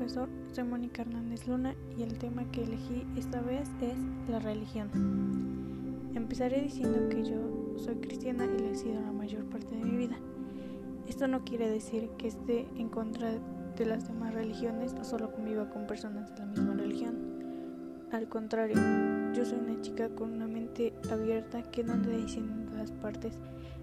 profesor, soy Mónica Hernández Luna y el tema que elegí esta vez es la religión. Empezaré diciendo que yo soy cristiana y lo he sido la mayor parte de mi vida. Esto no quiere decir que esté en contra de las demás religiones o solo conviva con personas de la misma religión. Al contrario, yo soy una chica con una mente abierta que no anda diciendo en todas partes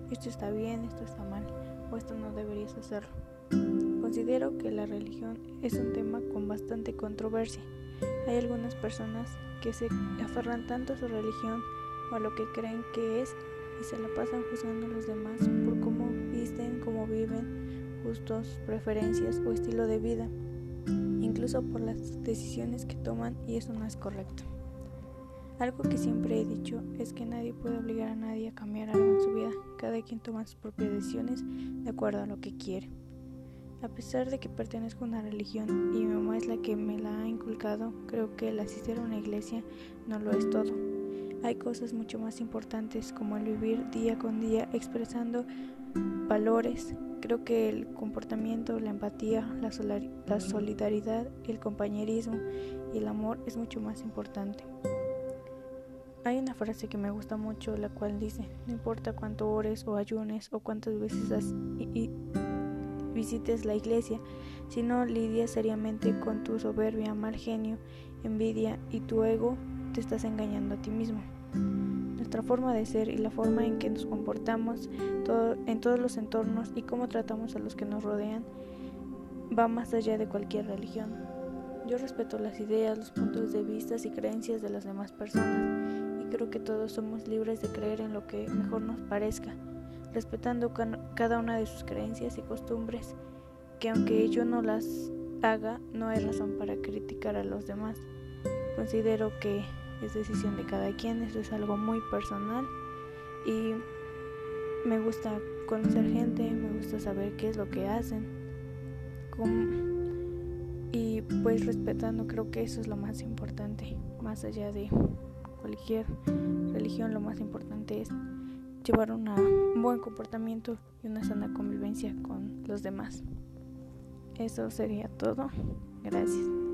esto está bien, esto está mal o esto no deberías hacerlo. Considero que la religión es un tema con bastante controversia. Hay algunas personas que se aferran tanto a su religión o a lo que creen que es y se la pasan juzgando a los demás por cómo visten, cómo viven, gustos, preferencias o estilo de vida, incluso por las decisiones que toman y eso no es correcto. Algo que siempre he dicho es que nadie puede obligar a nadie a cambiar algo en su vida, cada quien toma sus propias decisiones de acuerdo a lo que quiere. A pesar de que pertenezco a una religión y mi mamá es la que me la ha inculcado, creo que el asistir a una iglesia no lo es todo. Hay cosas mucho más importantes como el vivir día con día expresando valores. Creo que el comportamiento, la empatía, la, solidaridad, el compañerismo y el amor es mucho más importante. Hay una frase que me gusta mucho, la cual dice, no importa cuánto ores o ayunes o cuántas veces has visites la iglesia, si no lidias seriamente con tu soberbia, mal genio, envidia y tu ego, te estás engañando a ti mismo. Nuestra forma de ser y la forma en que nos comportamos en todos los entornos y cómo tratamos a los que nos rodean va más allá de cualquier religión. Yo respeto las ideas, los puntos de vista y creencias de las demás personas y creo que todos somos libres de creer en lo que mejor nos parezca respetando cada una de sus creencias y costumbres, que aunque yo no las haga, no hay razón para criticar a los demás. Considero que es decisión de cada quien, eso es algo muy personal y me gusta conocer gente, me gusta saber qué es lo que hacen. y pues respetando creo que eso es lo más importante, más allá de cualquier religión, lo más importante es llevar un buen comportamiento y una sana convivencia con los demás. Eso sería todo. Gracias.